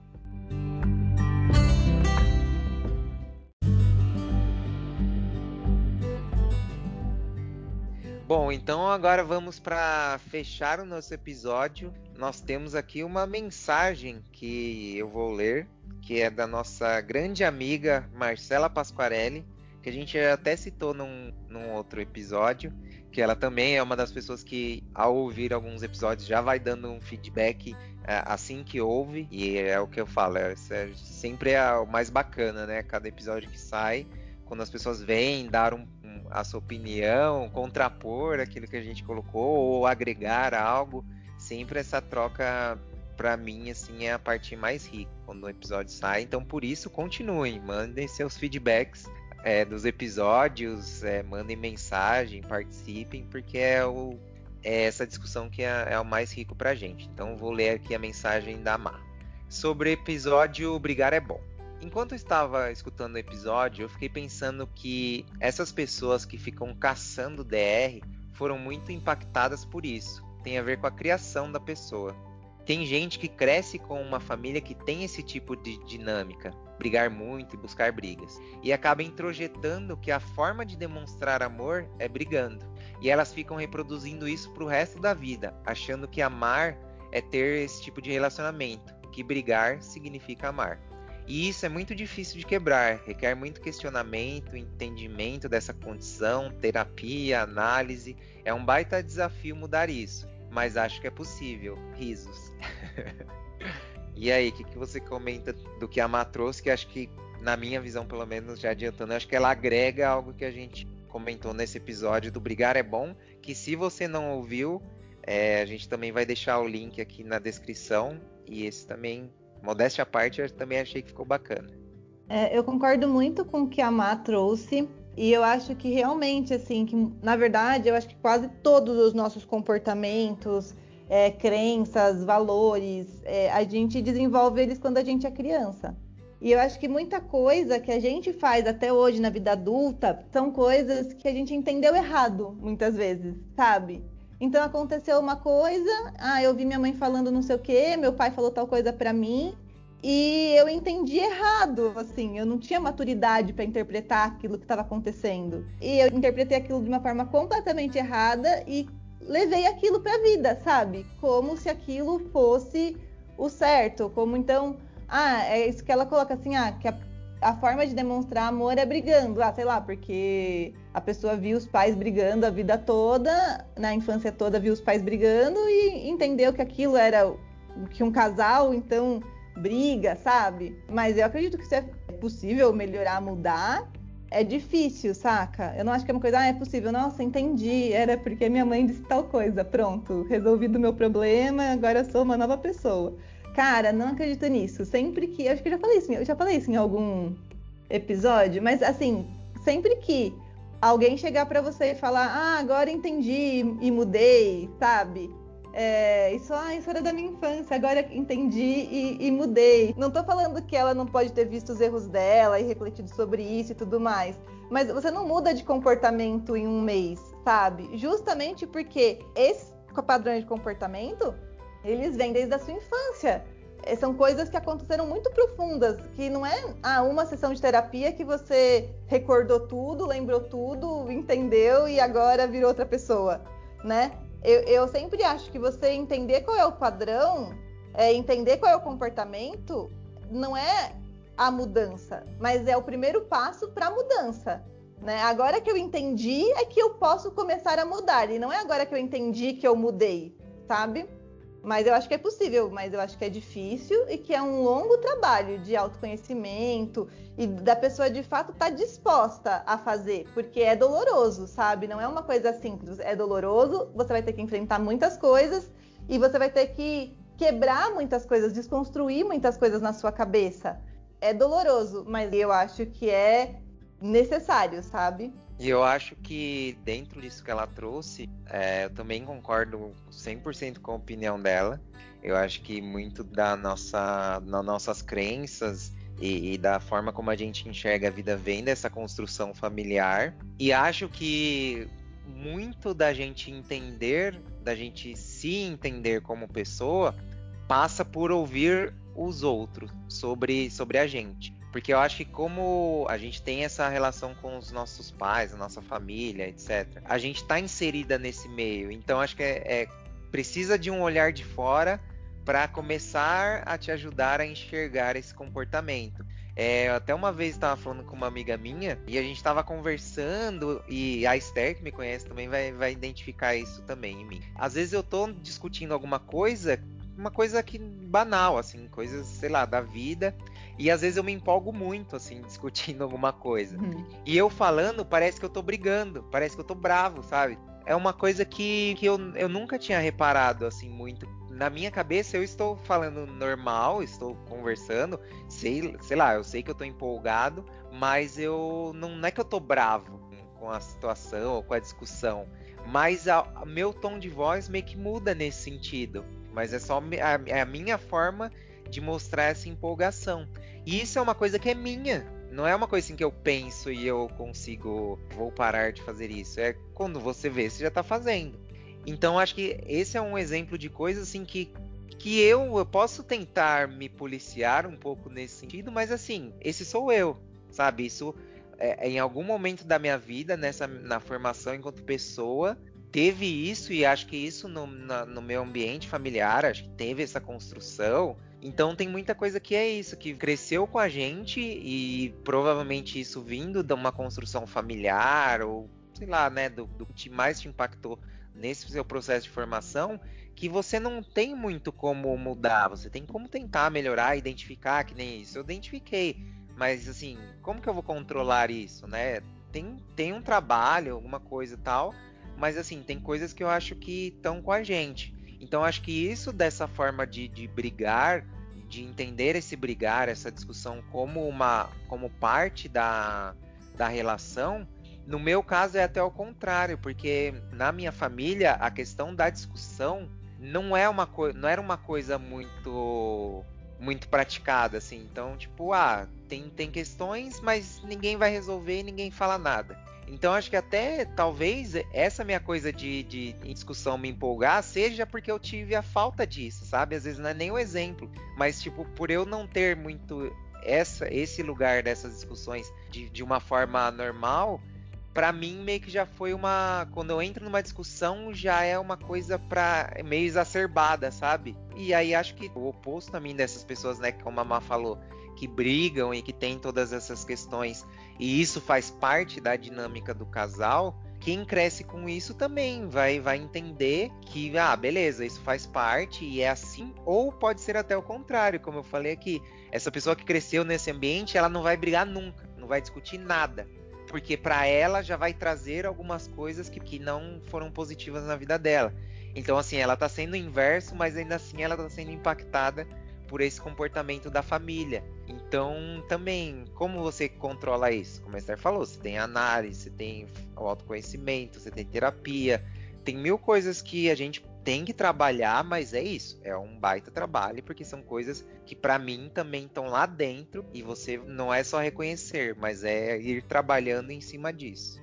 Bom, então agora vamos para fechar o nosso episódio. Nós temos aqui uma mensagem que eu vou ler, que é da nossa grande amiga Marcela Pasquarelli, que a gente até citou num, num outro episódio, que ela também é uma das pessoas que, ao ouvir alguns episódios, já vai dando um feedback é, assim que ouve, e é o que eu falo, é, é, sempre é o mais bacana, né? Cada episódio que sai, quando as pessoas vêm dar um a sua opinião, contrapor aquilo que a gente colocou ou agregar algo. Sempre essa troca, para mim, assim, é a parte mais rica quando o episódio sai. Então, por isso, continuem, mandem seus feedbacks é, dos episódios, é, mandem mensagem, participem, porque é, o, é essa discussão que é, é o mais rico pra gente. Então, vou ler aqui a mensagem da Mar. Sobre episódio Brigar é Bom. Enquanto estava escutando o episódio, eu fiquei pensando que essas pessoas que ficam caçando DR foram muito impactadas por isso. Tem a ver com a criação da pessoa. Tem gente que cresce com uma família que tem esse tipo de dinâmica, brigar muito e buscar brigas, e acaba introjetando que a forma de demonstrar amor é brigando. E elas ficam reproduzindo isso pro resto da vida, achando que amar é ter esse tipo de relacionamento, que brigar significa amar. E isso é muito difícil de quebrar, requer muito questionamento, entendimento dessa condição, terapia, análise. É um baita desafio mudar isso, mas acho que é possível. Risos. e aí, o que, que, você comenta do que a Má trouxe? Que acho que, na minha visão, pelo menos, já adiantando, acho que ela agrega algo que a gente comentou nesse episódio do Brigar é Bom, que se você não ouviu, é, a gente também vai deixar o link aqui na descrição. E esse também modéstia à parte, eu também achei que ficou bacana. É, eu concordo muito com o que a Má trouxe. E eu acho que realmente, assim, que na verdade, eu acho que quase todos os nossos comportamentos, é, crenças, valores, é, a gente desenvolve eles quando a gente é criança. E eu acho que muita coisa que a gente faz até hoje na vida adulta são coisas que a gente entendeu errado, muitas vezes, sabe? Então aconteceu uma coisa, ah, eu vi minha mãe falando não sei o quê, meu pai falou tal coisa para mim, e eu entendi errado, assim, eu não tinha maturidade para interpretar aquilo que estava acontecendo. E eu interpretei aquilo de uma forma completamente errada e levei aquilo para a vida, sabe? Como se aquilo fosse o certo, como então, ah, é isso que ela coloca assim, ah, que a a forma de demonstrar amor é brigando. Ah, sei lá, porque a pessoa viu os pais brigando a vida toda, na infância toda viu os pais brigando e entendeu que aquilo era que um casal, então briga, sabe? Mas eu acredito que isso é possível melhorar, mudar, é difícil, saca? Eu não acho que é uma coisa, ah, é possível. Nossa, entendi. Era porque minha mãe disse tal coisa. Pronto, resolvido o meu problema, agora eu sou uma nova pessoa. Cara, não acredito nisso. Sempre que. Acho que eu já falei isso, eu já falei isso em algum episódio, mas assim, sempre que alguém chegar para você e falar, ah, agora entendi e mudei, sabe? É, isso, ah, isso era da minha infância, agora entendi e, e, mudei. Não tô falando que ela não pode ter visto os erros dela e refletido sobre isso e tudo mais. Mas você não muda de comportamento em um mês, sabe? Justamente porque esses padrões de comportamento, eles vêm desde a sua infância. É, são coisas que aconteceram muito profundas, que não é ah, uma sessão de terapia que você recordou tudo, lembrou tudo, entendeu e agora virou outra pessoa, né? eu, eu sempre acho que você entender qual é o padrão, é, entender qual é o comportamento, não é a mudança, mas é o primeiro passo para a mudança. Né? Agora que eu entendi é que eu posso começar a mudar, e não é agora que eu entendi que eu mudei, sabe? Mas eu acho que é possível, mas eu acho que é difícil e que é um longo trabalho de autoconhecimento e da pessoa de fato estar tá disposta a fazer, porque é doloroso, sabe? Não é uma coisa simples, é doloroso, você vai ter que enfrentar muitas coisas e você vai ter que quebrar muitas coisas, desconstruir muitas coisas na sua cabeça. É doloroso, mas eu acho que é necessário, sabe? E eu acho que dentro disso que ela trouxe, é, eu também concordo 100% com a opinião dela. Eu acho que muito da nossa, das nossas crenças e, e, da forma como a gente enxerga a vida vem dessa construção familiar. E acho que muito da gente entender, da gente se entender como pessoa, passa por ouvir os outros sobre, sobre a gente. Porque eu acho que como a gente tem essa relação com os nossos pais, a nossa família, etc. A gente está inserida nesse meio. Então acho que é, é precisa de um olhar de fora para começar a te ajudar a enxergar esse comportamento. É, até uma vez estava falando com uma amiga minha e a gente estava conversando e a Esther que me conhece também vai, vai identificar isso também em mim. Às vezes eu tô discutindo alguma coisa, uma coisa que banal, assim, coisas, sei lá, da vida e às vezes eu me empolgo muito, assim, discutindo alguma coisa. Uhum. E eu falando, parece que eu tô brigando, parece que eu tô bravo, sabe? É uma coisa que, que eu, eu nunca tinha reparado, assim, muito. Na minha cabeça, eu estou falando normal, estou conversando, sei, sei lá, eu sei que eu tô empolgado, mas eu não, não é que eu tô bravo com a situação ou com a discussão, mas a, meu tom de voz meio que muda nesse sentido. Mas é só a, é a minha forma de mostrar essa empolgação. E isso é uma coisa que é minha. Não é uma coisa assim que eu penso e eu consigo, vou parar de fazer isso. É quando você vê, você já está fazendo. Então acho que esse é um exemplo de coisa assim que que eu, eu posso tentar me policiar um pouco nesse sentido, mas assim, esse sou eu, sabe? Isso é, em algum momento da minha vida, nessa na formação enquanto pessoa, teve isso e acho que isso no, na, no meu ambiente familiar, acho que teve essa construção então tem muita coisa que é isso, que cresceu com a gente e provavelmente isso vindo de uma construção familiar ou sei lá, né, do, do que mais te impactou nesse seu processo de formação, que você não tem muito como mudar, você tem como tentar melhorar, identificar, que nem isso. Eu identifiquei, mas assim, como que eu vou controlar isso, né? Tem, tem um trabalho, alguma coisa tal, mas assim, tem coisas que eu acho que estão com a gente. Então acho que isso dessa forma de, de brigar de entender esse brigar, essa discussão como uma como parte da, da relação, no meu caso é até o contrário, porque na minha família a questão da discussão não é uma não era uma coisa muito muito praticada assim. Então, tipo, ah, tem tem questões, mas ninguém vai resolver e ninguém fala nada. Então acho que até talvez essa minha coisa de, de discussão me empolgar seja porque eu tive a falta disso, sabe? Às vezes não é nem o exemplo, mas tipo, por eu não ter muito essa, esse lugar dessas discussões de, de uma forma normal, para mim meio que já foi uma. Quando eu entro numa discussão, já é uma coisa pra, meio exacerbada, sabe? E aí acho que o oposto também dessas pessoas, né, como a Má falou, que brigam e que tem todas essas questões e isso faz parte da dinâmica do casal, quem cresce com isso também vai, vai entender que, ah, beleza, isso faz parte e é assim, ou pode ser até o contrário, como eu falei aqui. Essa pessoa que cresceu nesse ambiente, ela não vai brigar nunca, não vai discutir nada. Porque para ela já vai trazer algumas coisas que, que não foram positivas na vida dela. Então, assim, ela tá sendo inverso, mas ainda assim ela tá sendo impactada por esse comportamento da família. Então, também, como você controla isso? Como a Esther falou, você tem análise, você tem o autoconhecimento, você tem terapia, tem mil coisas que a gente tem que trabalhar, mas é isso, é um baita trabalho, porque são coisas que para mim também estão lá dentro e você não é só reconhecer, mas é ir trabalhando em cima disso.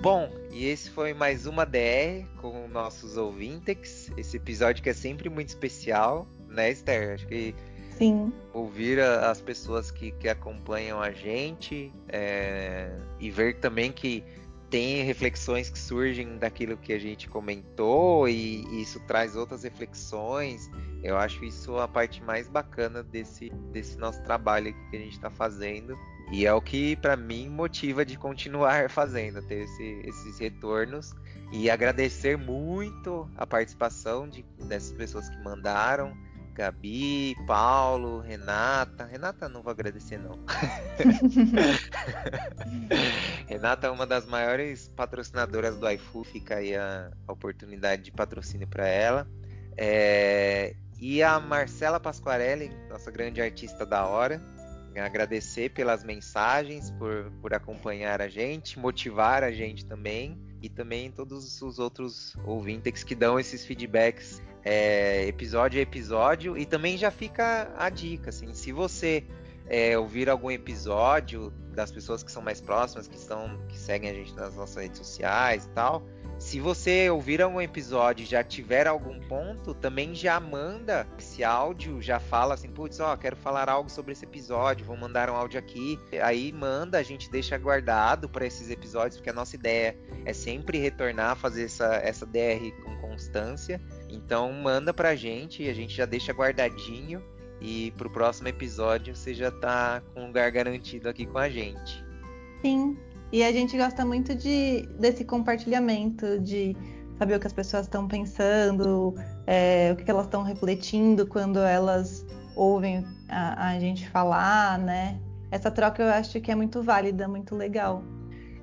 Bom, e esse foi mais uma DR com nossos ouvintes. Esse episódio que é sempre muito especial, né, Esther? Acho que Sim. ouvir a, as pessoas que, que acompanham a gente é, e ver também que tem reflexões que surgem daquilo que a gente comentou e, e, isso traz outras reflexões. Eu acho isso a parte mais bacana desse, desse nosso trabalho que a gente está fazendo. E é o que para mim motiva de continuar fazendo, ter esse, esses retornos e agradecer muito a participação de, dessas pessoas que mandaram. Gabi, Paulo, Renata. Renata não vou agradecer não. Renata é uma das maiores patrocinadoras do iFood, fica aí a, a oportunidade de patrocínio para ela. É, e a Marcela Pasquarelli, nossa grande artista da hora, agradecer pelas mensagens, por, por acompanhar a gente, motivar a gente também, e também todos os outros ouvintes que dão esses feedbacks é, episódio a episódio. E também já fica a dica, assim, se você é, ouvir algum episódio das pessoas que são mais próximas, que, estão, que seguem a gente nas nossas redes sociais e tal, se você ouvir algum episódio e já tiver algum ponto, também já manda esse áudio, já fala assim, putz, ó, quero falar algo sobre esse episódio, vou mandar um áudio aqui. Aí manda, a gente deixa guardado para esses episódios, porque a nossa ideia é sempre retornar, fazer essa, essa DR com constância. Então manda pra gente, a gente já deixa guardadinho e pro próximo episódio você já tá com um lugar garantido aqui com a gente. Sim, e a gente gosta muito de, desse compartilhamento, de saber o que as pessoas estão pensando, é, o que elas estão refletindo quando elas ouvem a, a, gente falar, né? Essa troca eu acho que é muito válida, muito legal.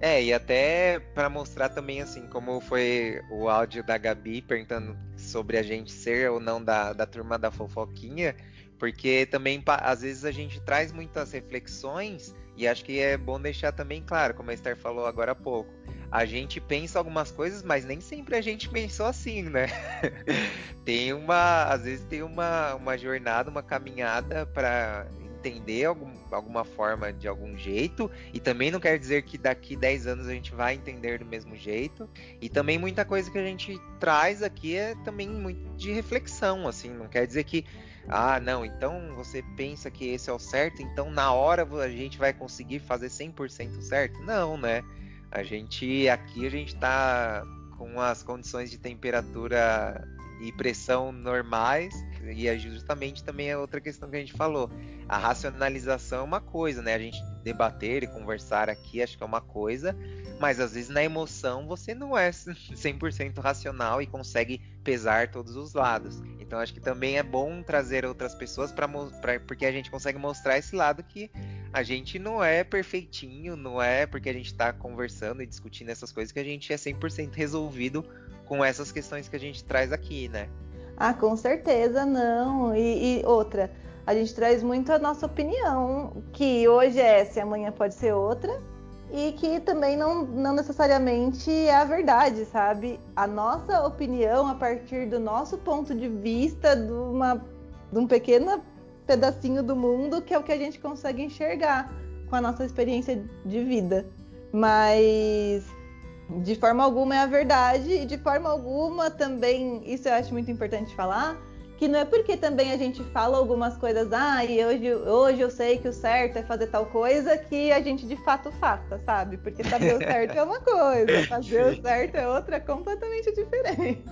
É, e até para mostrar também, assim, como foi o áudio da Gabi perguntando sobre a gente ser ou não da, da turma da fofoquinha, porque também às vezes a gente traz muitas reflexões e acho que é bom deixar também claro, como a Esther falou agora há pouco. A gente pensa algumas coisas, mas nem sempre a gente pensou assim, né? tem uma, às vezes tem uma, uma jornada, uma caminhada para entender algum, alguma forma de algum jeito, e também não quer dizer que daqui 10 anos a gente vai entender do mesmo jeito. E também muita coisa que a gente traz aqui é também muito de reflexão, assim, não quer dizer que ah, não, então você pensa que esse é o certo, então na hora a gente vai conseguir fazer 100% certo? Não, né? A gente aqui a gente tá com as condições de temperatura e pressão normais, e é justamente também a outra questão que a gente falou. A racionalização é uma coisa, né? A gente debater e conversar aqui acho que é uma coisa, mas às vezes na emoção você não é 100% racional e consegue pesar todos os lados. Então acho que também é bom trazer outras pessoas para porque a gente consegue mostrar esse lado que a gente não é perfeitinho, não é porque a gente está conversando e discutindo essas coisas que a gente é 100% resolvido com essas questões que a gente traz aqui, né? Ah, com certeza não. E, e, outra, a gente traz muito a nossa opinião, que hoje é essa e amanhã pode ser outra, e que também não, não necessariamente é a verdade, sabe? A nossa opinião, a partir do nosso ponto de vista, de, uma, de um pequeno pedacinho do mundo, que é o que a gente consegue enxergar com a nossa experiência de vida. Mas de forma alguma é a verdade e de forma alguma também, isso eu acho muito importante falar, que não é porque também a gente fala algumas coisas, ah, e hoje, hoje eu sei que o certo é fazer tal coisa, que a gente de fato faça, sabe? Porque saber o certo é uma coisa, fazer o certo é outra completamente diferente.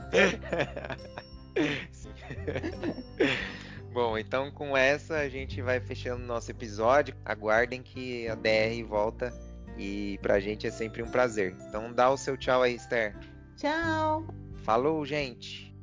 Bom, então com essa a gente vai fechando o nosso episódio. Aguardem que a DR volta e pra gente é sempre um prazer. Então dá o seu tchau aí, Esther. Tchau! Falou, gente!